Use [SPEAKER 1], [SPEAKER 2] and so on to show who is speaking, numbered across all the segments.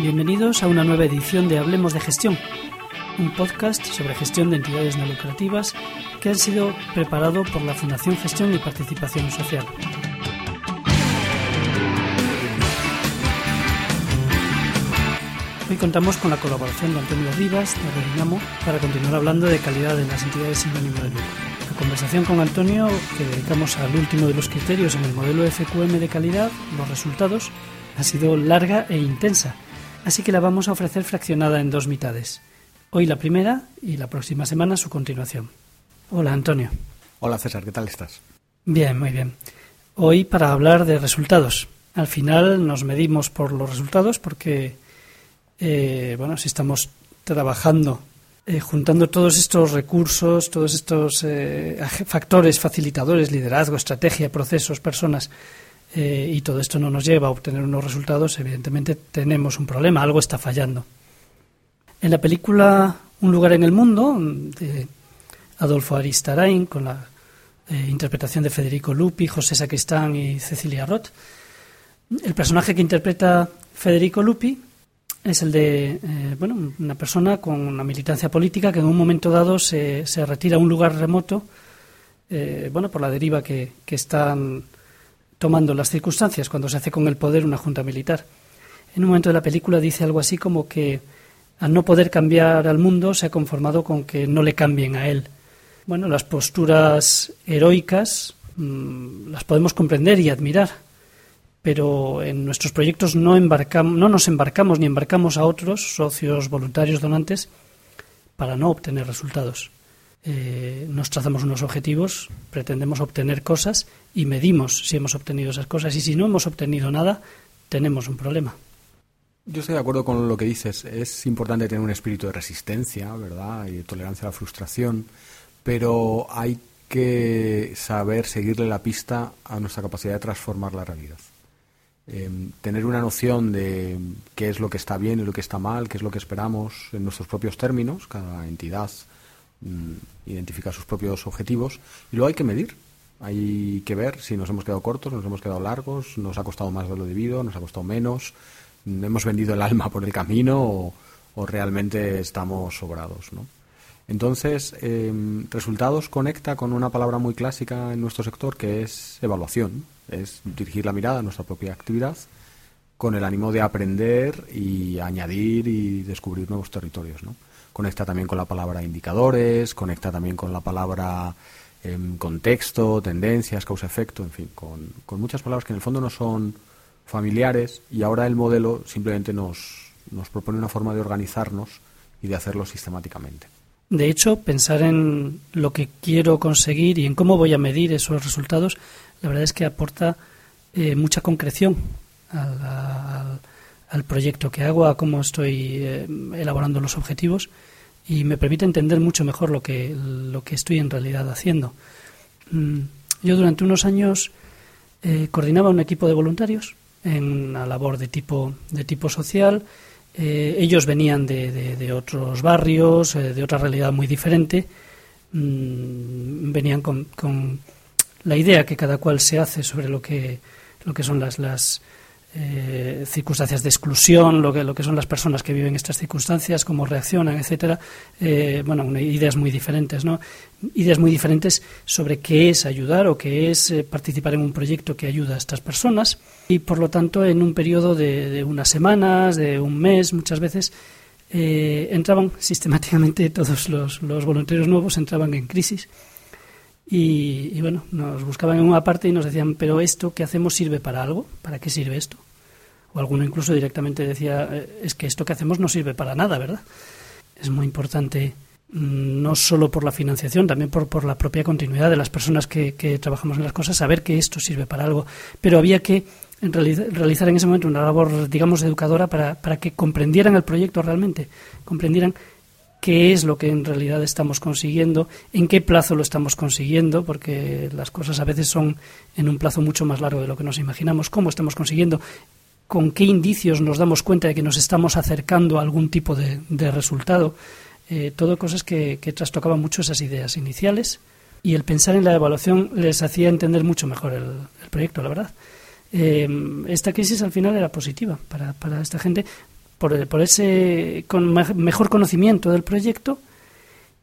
[SPEAKER 1] Bienvenidos a una nueva edición de Hablemos de Gestión, un podcast sobre gestión de entidades no lucrativas que han sido preparado por la Fundación Gestión y Participación Social. Hoy contamos con la colaboración de Antonio Rivas, de Redinamo, para continuar hablando de calidad en las entidades sin ánimo de lucro. Conversación con Antonio, que dedicamos al último de los criterios en el modelo FQM de calidad, los resultados, ha sido larga e intensa así que la vamos a ofrecer fraccionada en dos mitades. Hoy la primera y la próxima semana su continuación. Hola Antonio.
[SPEAKER 2] Hola César, ¿qué tal estás?
[SPEAKER 1] Bien, muy bien. Hoy para hablar de resultados. Al final nos medimos por los resultados porque, eh, bueno, si estamos trabajando, eh, juntando todos estos recursos, todos estos eh, factores facilitadores, liderazgo, estrategia, procesos, personas, eh, y todo esto no nos lleva a obtener unos resultados, evidentemente tenemos un problema, algo está fallando. En la película Un lugar en el mundo, de Adolfo Aristarain, con la interpretación de Federico Lupi, José Sacristán y Cecilia Roth, el personaje que interpreta Federico Lupi es el de eh, bueno, una persona con una militancia política que en un momento dado se, se retira a un lugar remoto bueno, por la deriva que, que están tomando las circunstancias cuando se hace con el poder una junta militar. En un momento de la película dice algo así como que al no poder cambiar al mundo se ha conformado con que no le cambien a él. Bueno, las posturas heroicas mm, las podemos comprender y admirar, pero en nuestros proyectos no, embarcamos, no nos embarcamos ni embarcamos a otros socios, voluntarios, donantes, para no obtener resultados. Eh, nos trazamos unos objetivos, pretendemos obtener cosas y medimos si hemos obtenido esas cosas. Y si no hemos obtenido nada, tenemos un problema.
[SPEAKER 2] Yo estoy de acuerdo con lo que dices. Es importante tener un espíritu de resistencia, ¿verdad? Y de tolerancia a la frustración. Pero hay que saber seguirle la pista a nuestra capacidad de transformar la realidad. Em, tener una noción de qué es lo que está bien y lo que está mal, qué es lo que esperamos en nuestros propios términos, cada entidad Mm, identificar sus propios objetivos y luego hay que medir. Hay que ver si nos hemos quedado cortos, nos hemos quedado largos, nos ha costado más de lo debido, nos ha costado menos, hemos vendido el alma por el camino o, realmente estamos sobrados. ¿no? Entonces, em, resultados conecta con una palabra muy clásica en nuestro sector que es evaluación, es dirigir la mirada a nuestra propia actividad con el ánimo de aprender y añadir y descubrir nuevos territorios. ¿no? conecta también con la palabra indicadores, conecta también con la palabra em, contexto, tendencias, causa-efecto, en fin, con, con, muchas palabras que en el fondo no son familiares y ahora el modelo simplemente nos, nos propone una forma de organizarnos y de hacerlo sistemáticamente.
[SPEAKER 1] De hecho, pensar en lo que quiero conseguir y en cómo voy a medir esos resultados, la verdad es que aporta eh, mucha concreción al, proyecto que hago, a cómo estoy eh, elaborando los objetivos y me permite entender mucho mejor lo que, lo que estoy en realidad haciendo. Mm, yo durante unos años eh, coordinaba un equipo de voluntarios en una labor de tipo, de tipo social. Ellos venían de, de, otros barrios, de otra realidad muy diferente. Mm, venían con, la idea que cada cual se hace sobre lo que, lo que son las, las, eh, circunstancias de exclusión, lo que, lo que son las personas que viven estas circunstancias, cómo reaccionan, etcétera. Eh, bueno, ideas muy diferentes, ¿no? Ideas muy diferentes sobre qué es ayudar o qué es eh, participar en un proyecto que ayuda a estas personas. Y por lo tanto, en un periodo de, unas semanas, de un mes, muchas veces, entraban sistemáticamente todos los, los voluntarios nuevos entraban en crisis. Y, bueno, nos buscaban en una parte y nos decían, pero esto que hacemos sirve para algo, ¿para qué sirve esto? O alguno incluso directamente decía, eh, es que esto que hacemos no sirve para nada, ¿verdad? Es muy importante mm, no solo por la financiación, también por, por la propia continuidad de las personas que, que, trabajamos en las cosas, saber que esto sirve para algo. Pero había que realizar en ese momento una labor, digamos, educadora para, para que comprendieran el proyecto realmente, comprendieran qué es lo que en realidad estamos consiguiendo, en qué plazo lo estamos consiguiendo, porque las cosas a veces son en un plazo mucho más largo de lo que nos imaginamos, cómo estamos consiguiendo, con qué indicios nos damos cuenta de que nos estamos acercando a algún tipo de, resultado. Eh, todo cosas que, trastocaban mucho esas ideas iniciales y el pensar en la evaluación les hacía entender mucho mejor el, proyecto, la verdad. Eh, esta crisis al final era positiva para esta gente por, por ese con mejor conocimiento del proyecto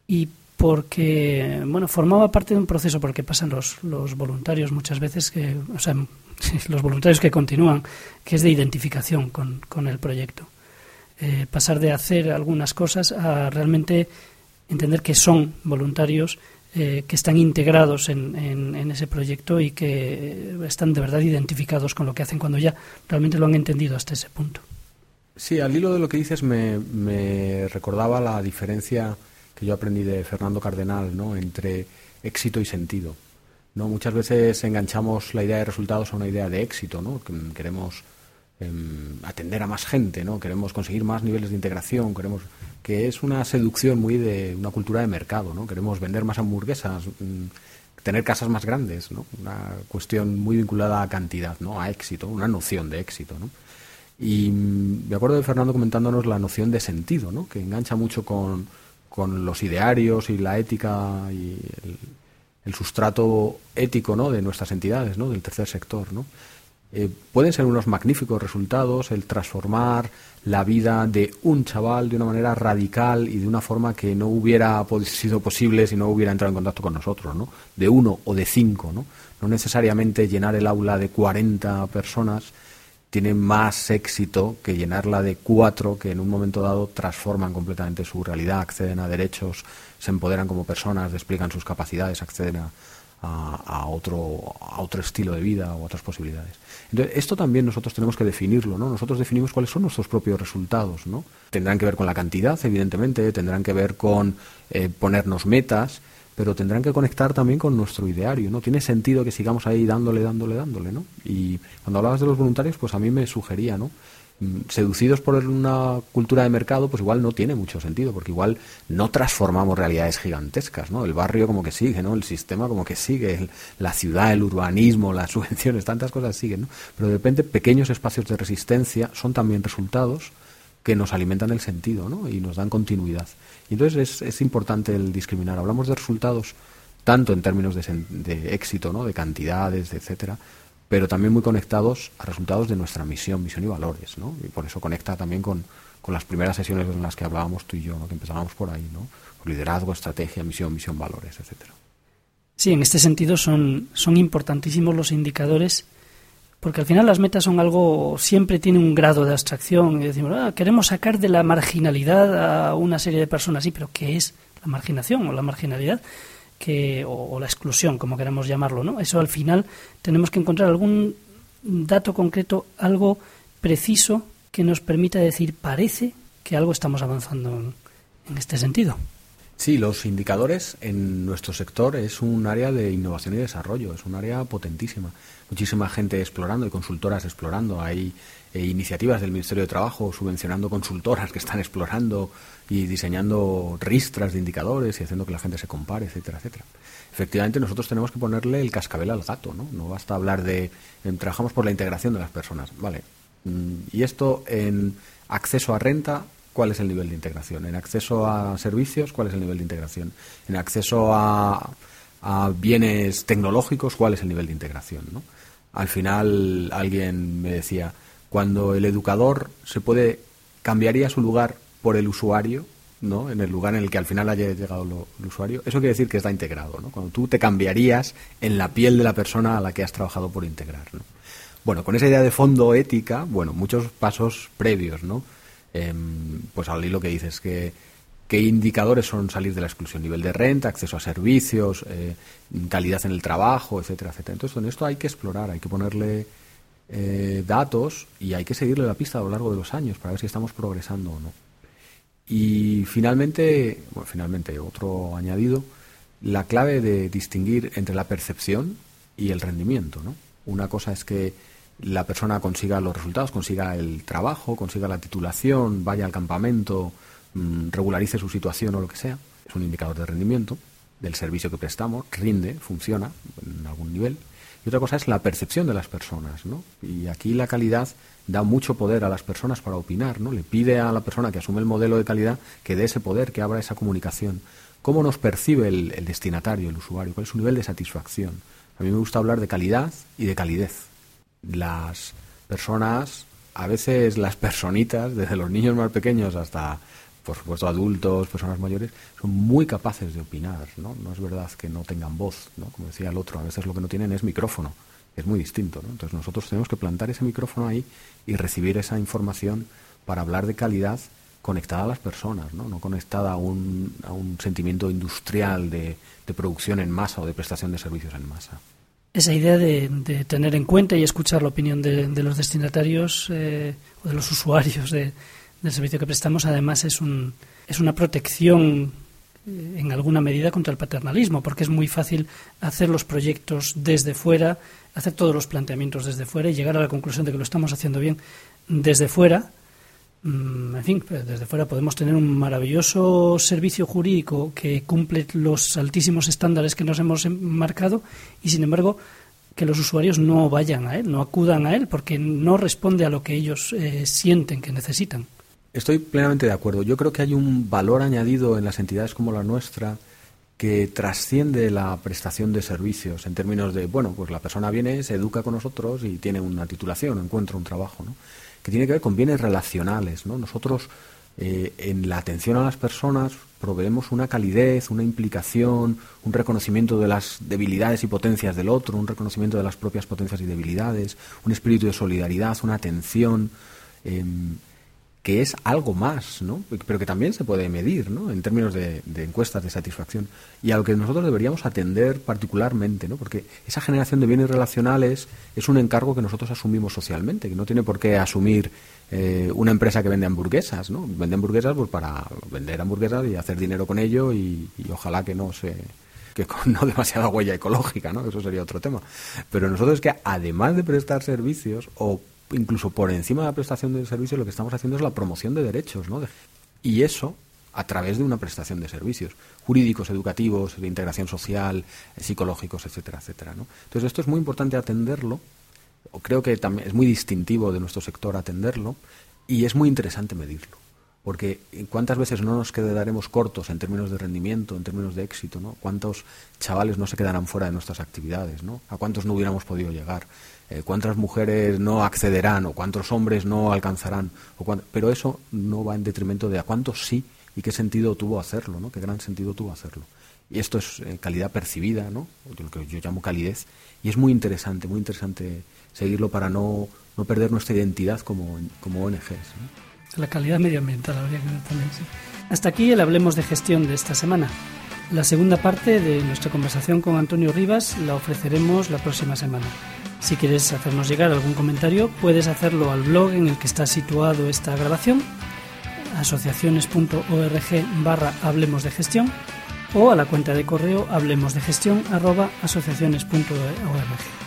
[SPEAKER 1] y porque bueno formaba parte de un proceso por el que pasan los, los voluntarios muchas veces que o sea los voluntarios que continúan que es de identificación con, con el proyecto eh, pasar de hacer algunas cosas a realmente entender que son voluntarios eh, que están integrados en, en, ese proyecto y que están de verdad identificados con lo que hacen cuando ya realmente lo han entendido hasta ese punto.
[SPEAKER 2] Sí, al hilo de lo que dices me, me recordaba la diferencia que yo aprendí de Fernando Cardenal, ¿no? Entre éxito y sentido. ¿no? Muchas veces enganchamos la idea de resultados a una idea de éxito, ¿no? Queremos em, atender a más gente, ¿no? Queremos conseguir más niveles de integración, queremos que es una seducción muy de una cultura de mercado, ¿no? Queremos vender más hamburguesas, mm, tener casas más grandes, ¿no? Una cuestión muy vinculada a cantidad, ¿no? A éxito, una noción de éxito, ¿no? Y me acuerdo de Fernando comentándonos la noción de sentido, ¿no? Que engancha mucho con con los idearios y la ética y el, sustrato ético ¿no? de nuestras entidades, ¿no? del tercer sector. ¿no? Eh, pueden ser unos magníficos resultados el transformar la vida de un chaval de una manera radical y de una forma que no hubiera sido posible si no hubiera entrado en contacto con nosotros, ¿no? de uno o de cinco. No, no necesariamente llenar el aula de 40 personas tiene más éxito que llenarla de cuatro que en un momento dado transforman completamente su realidad, acceden a derechos, se empoderan como personas, despliegan sus capacidades, acceden a, otro, a otro estilo de vida o otras posibilidades. Entonces, esto también nosotros tenemos que definirlo, ¿no? Nosotros definimos cuáles son nuestros propios resultados, ¿no? Tendrán que ver con la cantidad, evidentemente, tendrán que ver con eh, ponernos metas, pero tendrán que conectar también con nuestro ideario, ¿no? Tiene sentido que sigamos ahí dándole, dándole, dándole, ¿no? Y cuando hablabas de los voluntarios, pues a mí me sugería, ¿no? Mm, seducidos por una cultura de mercado, pues igual no tiene mucho sentido, porque igual no transformamos realidades gigantescas, ¿no? El barrio como que sigue, ¿no? El sistema como que sigue, la ciudad, el urbanismo, las subvenciones, tantas cosas siguen, ¿no? Pero de repente pequeños espacios de resistencia son también resultados que nos alimentan el sentido, ¿no? Y nos dan continuidad. Y entonces es, importante el discriminar. Hablamos de resultados tanto en términos de, éxito, ¿no? de cantidades, etcétera, pero también muy conectados a resultados de nuestra misión, misión y valores, ¿no? Y por eso conecta también con, las primeras sesiones en las que hablábamos tú y yo, que empezábamos por ahí, ¿no? Liderazgo, estrategia, misión, misión, valores, etcétera.
[SPEAKER 1] Sí, en este sentido son, son importantísimos los indicadores porque al final las metas son algo, siempre tiene un grado de abstracción y decimos, ah, queremos sacar de la marginalidad a una serie de personas, sí, pero ¿qué es la marginación o la marginalidad? Que, o, la exclusión, como queramos llamarlo, ¿no? Eso al final tenemos que encontrar algún dato concreto, algo preciso que nos permita decir, parece que algo estamos avanzando en este sentido.
[SPEAKER 2] Sí, los indicadores en nuestro sector es un área de innovación y desarrollo, es un área potentísima. Muchísima gente explorando y consultoras explorando. Hay eh, iniciativas del Ministerio de Trabajo subvencionando consultoras que están explorando y diseñando ristras de indicadores y haciendo que la gente se compare, etcétera, etcétera. Efectivamente, nosotros tenemos que ponerle el cascabel al gato, ¿no? No basta hablar de trabajamos por la integración de las personas, vale. Mm, y esto en acceso a renta cuál es el nivel de integración. En acceso a servicios, cuál es el nivel de integración. En acceso a, bienes tecnológicos, cuál es el nivel de integración. ¿no? Al final alguien me decía, cuando el educador se puede, cambiaría su lugar por el usuario, ¿no? en el lugar en el que al final haya llegado el usuario, eso quiere decir que está integrado. ¿no? Cuando tú te cambiarías en la piel de la persona a la que has trabajado por integrar. ¿no? Bueno, con esa idea de fondo ética, bueno, muchos pasos previos, ¿no? Em, pues al hilo que dices, que, ¿qué indicadores son salir de la exclusión? Nivel de renta, acceso a servicios, eh, calidad en el trabajo, etcétera, etcétera. Entonces, en esto hay que explorar, hay que ponerle eh, datos y hay que seguirle la pista a lo largo de los años para ver si estamos progresando o no. Y finalmente, bueno, finalmente, otro añadido, la clave de distinguir entre la percepción y el rendimiento, ¿no? Una cosa es que la persona consiga los resultados, consiga el trabajo, consiga la titulación, vaya al campamento, mm, regularice su situación o lo que sea, es un indicador de rendimiento. del servicio que prestamos, rinde, funciona en algún nivel. Y otra cosa es la percepción de las personas, ¿no? Y aquí la calidad da mucho poder a las personas para opinar, ¿no? Le pide a la persona que asume el modelo de calidad que dé ese poder, que abra esa comunicación. ¿Cómo nos percibe el, el destinatario, el usuario? ¿Cuál es su nivel de satisfacción? A mí me gusta hablar de calidad y de calidez. Las personas, a veces las personitas, desde los niños más pequeños hasta por supuesto adultos, personas mayores, son muy capaces de opinar, ¿no? No es verdad que no tengan voz, ¿no? Como decía el otro, a veces lo que no tienen es micrófono, es muy distinto. Entonces nosotros tenemos que plantar ese micrófono ahí y recibir esa información para hablar de calidad conectada a las personas, ¿no? No conectada a un, a un sentimiento industrial de, de producción en masa o de prestación de servicios en masa
[SPEAKER 1] esa idea de, tener en cuenta y escuchar la opinión de, de los destinatarios eh, o de los usuarios de, del servicio que prestamos, además es, un, es una protección eh, en alguna medida contra el paternalismo, porque es muy fácil hacer los proyectos desde fuera, hacer todos los planteamientos desde fuera y llegar a la conclusión de que lo estamos haciendo bien desde fuera. Mm, en fin, pues desde fuera podemos tener un maravilloso servicio jurídico que cumple los altísimos estándares que nos hemos marcado y, sin embargo, que los usuarios no vayan a él, no acudan a él, porque no responde a lo que ellos eh, sienten que necesitan.
[SPEAKER 2] Estoy plenamente de acuerdo. Yo creo que hay un valor añadido en las entidades como la nuestra que trasciende la prestación de servicios en términos de, bueno, pues la persona viene, se educa con nosotros y tiene una titulación, encuentra un trabajo, ¿no? Que tiene que ver con bienes relacionales, ¿no? Nosotros eh, en la atención a las personas proveemos una calidez, una implicación, un reconocimiento de las debilidades y potencias del otro, un reconocimiento de las propias potencias y debilidades, un espíritu de solidaridad, una atención. Eh, que es algo más, ¿no? pero que también se puede medir ¿no? en términos de, encuestas de satisfacción y a lo que nosotros deberíamos atender particularmente, ¿no? porque esa generación de bienes relacionales es un encargo que nosotros asumimos socialmente, que no tiene por qué asumir eh, una empresa que vende hamburguesas, ¿no? vende hamburguesas pues para vender hamburguesas y hacer dinero con ello y, y ojalá que no se que con no demasiada huella ecológica, ¿no? Eso sería otro tema. Pero nosotros es que además de prestar servicios o incluso por encima de la prestación de servicios, lo que estamos haciendo es la promoción de derechos, ¿no? Y eso a través de una prestación de servicios jurídicos, educativos, de integración social, psicológicos, etcétera, etcétera. ¿no? Entonces esto es muy importante atenderlo, o creo que también es muy distintivo de nuestro sector atenderlo, y es muy interesante medirlo. Porque cuántas veces no nos quedaremos cortos en términos de rendimiento, en términos de éxito, ¿no? Cuántos chavales no se quedarán fuera de nuestras actividades. A cuántos no hubiéramos podido llegar. Eh, cuántas mujeres no accederán o cuántos hombres no alcanzarán. Pero eso no va en detrimento de a cuántos sí y qué sentido tuvo hacerlo, ¿no? qué gran sentido tuvo hacerlo. Y esto es eh, calidad percibida, ¿no? lo que yo llamo calidez, y es muy interesante, muy interesante seguirlo para no, no perder nuestra identidad como, como ONGs.
[SPEAKER 1] La calidad medioambiental habría que también, sí. Hasta aquí el Hablemos de Gestión de esta semana. La segunda parte de nuestra conversación con Antonio Rivas la ofreceremos la próxima semana. Si quieres hacernos llegar algún comentario, puedes hacerlo al blog en el que está situado esta grabación, asociaciones.org barra Hablemos de Gestión, o a la cuenta de correo hablemosdegestión arroba asociaciones.org.